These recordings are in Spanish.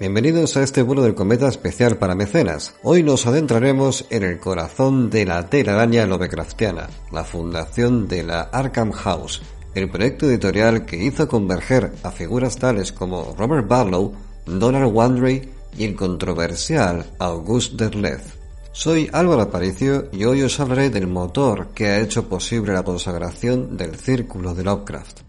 Bienvenidos a este vuelo del cometa especial para mecenas. Hoy nos adentraremos en el corazón de la telaraña Lovecraftiana, la fundación de la Arkham House, el proyecto editorial que hizo converger a figuras tales como Robert Barlow, Donald Wandrey y el controversial Auguste Derleth. Soy Álvaro Aparicio y hoy os hablaré del motor que ha hecho posible la consagración del círculo de Lovecraft.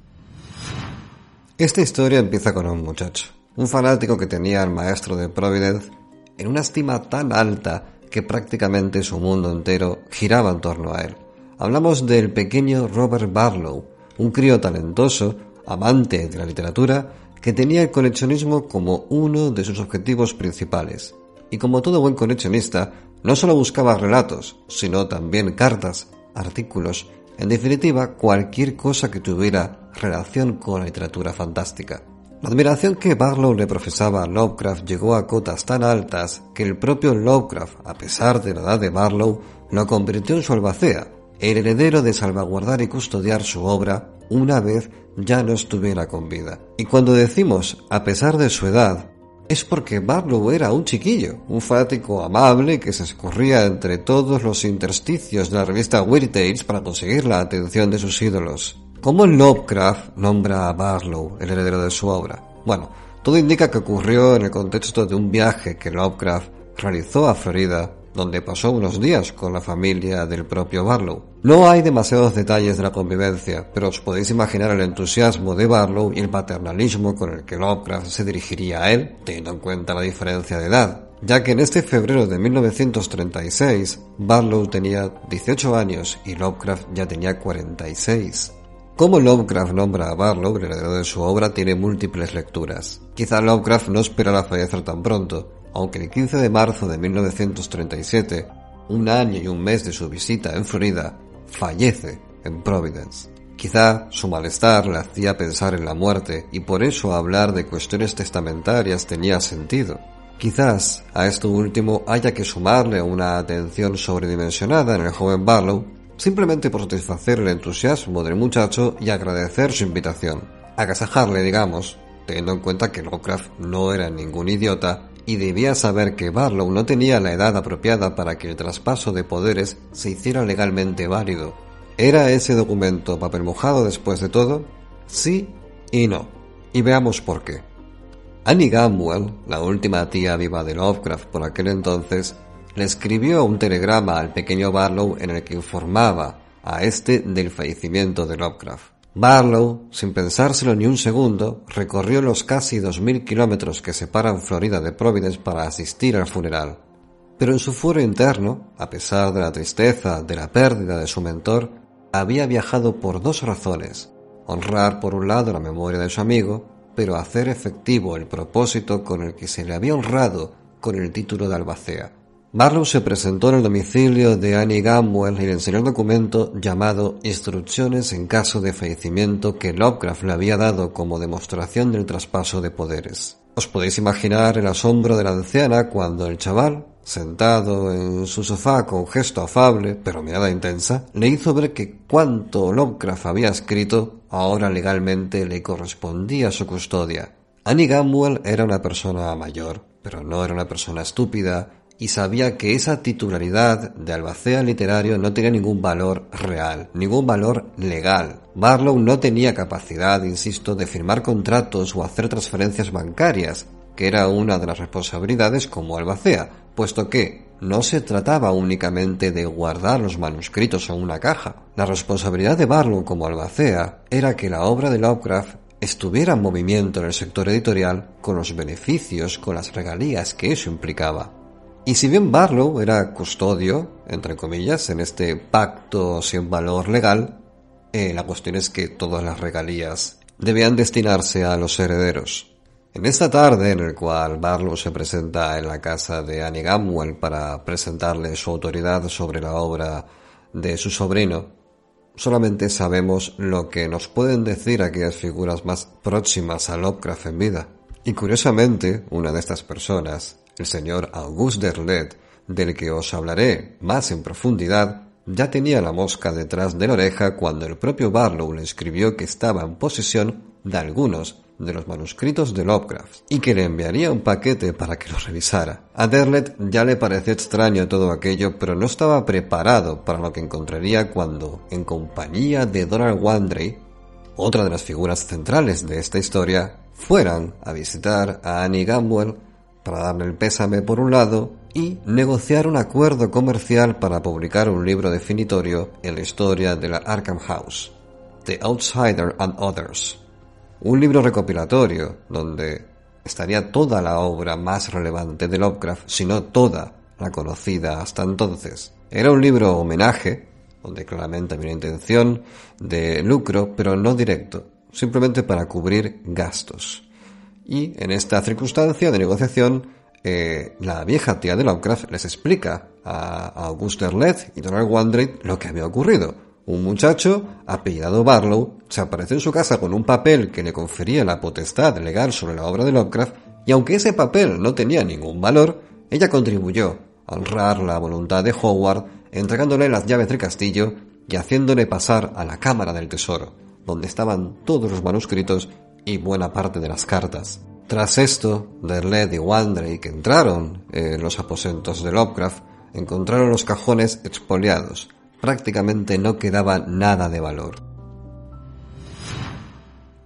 Esta historia empieza con un muchacho un fanático que tenía al maestro de Providence en una estima tan alta que prácticamente su mundo entero giraba en torno a él. Hablamos del pequeño Robert Barlow, un crío talentoso, amante de la literatura, que tenía el coleccionismo como uno de sus objetivos principales. Y como todo buen coleccionista, no solo buscaba relatos, sino también cartas, artículos, en definitiva cualquier cosa que tuviera relación con la literatura fantástica. La admiración que Barlow le profesaba a Lovecraft llegó a cotas tan altas que el propio Lovecraft, a pesar de la edad de Barlow, lo convirtió en su albacea, el heredero de salvaguardar y custodiar su obra una vez ya no estuviera con vida. Y cuando decimos a pesar de su edad, es porque Barlow era un chiquillo, un fanático amable que se escurría entre todos los intersticios de la revista Weird Tales para conseguir la atención de sus ídolos. ¿Cómo Lovecraft nombra a Barlow el heredero de su obra? Bueno, todo indica que ocurrió en el contexto de un viaje que Lovecraft realizó a Florida, donde pasó unos días con la familia del propio Barlow. No hay demasiados detalles de la convivencia, pero os podéis imaginar el entusiasmo de Barlow y el paternalismo con el que Lovecraft se dirigiría a él, teniendo en cuenta la diferencia de edad, ya que en este febrero de 1936 Barlow tenía 18 años y Lovecraft ya tenía 46. Cómo Lovecraft nombra a Barlow, el heredero de su obra, tiene múltiples lecturas. Quizá Lovecraft no esperara fallecer tan pronto, aunque el 15 de marzo de 1937, un año y un mes de su visita en Florida, fallece en Providence. Quizá su malestar le hacía pensar en la muerte y por eso hablar de cuestiones testamentarias tenía sentido. Quizás a esto último haya que sumarle una atención sobredimensionada en el joven Barlow simplemente por satisfacer el entusiasmo del muchacho y agradecer su invitación. Agasajarle, digamos, teniendo en cuenta que Lovecraft no era ningún idiota y debía saber que Barlow no tenía la edad apropiada para que el traspaso de poderes se hiciera legalmente válido. ¿Era ese documento papel mojado después de todo? Sí y no. Y veamos por qué. Annie Gamwell, la última tía viva de Lovecraft por aquel entonces, le escribió un telegrama al pequeño Barlow en el que informaba a este del fallecimiento de Lovecraft. Barlow, sin pensárselo ni un segundo, recorrió los casi dos mil kilómetros que separan Florida de Providence para asistir al funeral. Pero en su fuero interno, a pesar de la tristeza de la pérdida de su mentor, había viajado por dos razones. Honrar por un lado la memoria de su amigo, pero hacer efectivo el propósito con el que se le había honrado con el título de albacea. Barlow se presentó en el domicilio de Annie Gamwell y le enseñó un documento llamado Instrucciones en caso de fallecimiento que Lovecraft le había dado como demostración del traspaso de poderes. Os podéis imaginar el asombro de la anciana cuando el chaval, sentado en su sofá con gesto afable pero mirada intensa, le hizo ver que cuanto Lovecraft había escrito ahora legalmente le correspondía a su custodia. Annie Gamwell era una persona mayor, pero no era una persona estúpida y sabía que esa titularidad de albacea literario no tenía ningún valor real, ningún valor legal. Barlow no tenía capacidad, insisto, de firmar contratos o hacer transferencias bancarias, que era una de las responsabilidades como albacea, puesto que no se trataba únicamente de guardar los manuscritos en una caja. La responsabilidad de Barlow como albacea era que la obra de Lovecraft estuviera en movimiento en el sector editorial con los beneficios, con las regalías que eso implicaba. Y si bien Barlow era custodio, entre comillas, en este pacto sin valor legal, eh, la cuestión es que todas las regalías debían destinarse a los herederos. En esta tarde en el cual Barlow se presenta en la casa de Annie Gamwell para presentarle su autoridad sobre la obra de su sobrino, solamente sabemos lo que nos pueden decir aquellas figuras más próximas a Lovecraft en vida. Y curiosamente, una de estas personas el señor Auguste Derlet, del que os hablaré más en profundidad, ya tenía la mosca detrás de la oreja cuando el propio Barlow le escribió que estaba en posesión de algunos de los manuscritos de Lovecraft y que le enviaría un paquete para que lo revisara. A Derlet ya le pareció extraño todo aquello, pero no estaba preparado para lo que encontraría cuando, en compañía de Donald Wandrey, otra de las figuras centrales de esta historia, fueran a visitar a Annie Gamwell para darle el pésame por un lado y negociar un acuerdo comercial para publicar un libro definitorio en la historia de la Arkham House, The Outsider and Others, un libro recopilatorio donde estaría toda la obra más relevante de Lovecraft, si no toda la conocida hasta entonces. Era un libro homenaje, donde claramente había una intención de lucro, pero no directo, simplemente para cubrir gastos. Y en esta circunstancia de negociación, eh, la vieja tía de Lovecraft les explica a Auguste Erlet y Donald Wandrey lo que había ocurrido. Un muchacho, apellidado Barlow, se apareció en su casa con un papel que le confería la potestad legal sobre la obra de Lovecraft, y aunque ese papel no tenía ningún valor, ella contribuyó a honrar la voluntad de Howard, entregándole las llaves del castillo y haciéndole pasar a la Cámara del Tesoro, donde estaban todos los manuscritos y buena parte de las cartas. Tras esto, Derled y Wandrey, que entraron en los aposentos de Lovecraft, encontraron los cajones expoliados. Prácticamente no quedaba nada de valor.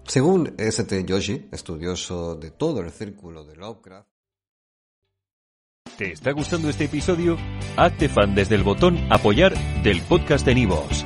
Según St. Yoshi, estudioso de todo el círculo de Lovecraft, ¿Te está gustando este episodio? Hazte fan desde el botón Apoyar del podcast de Nivos.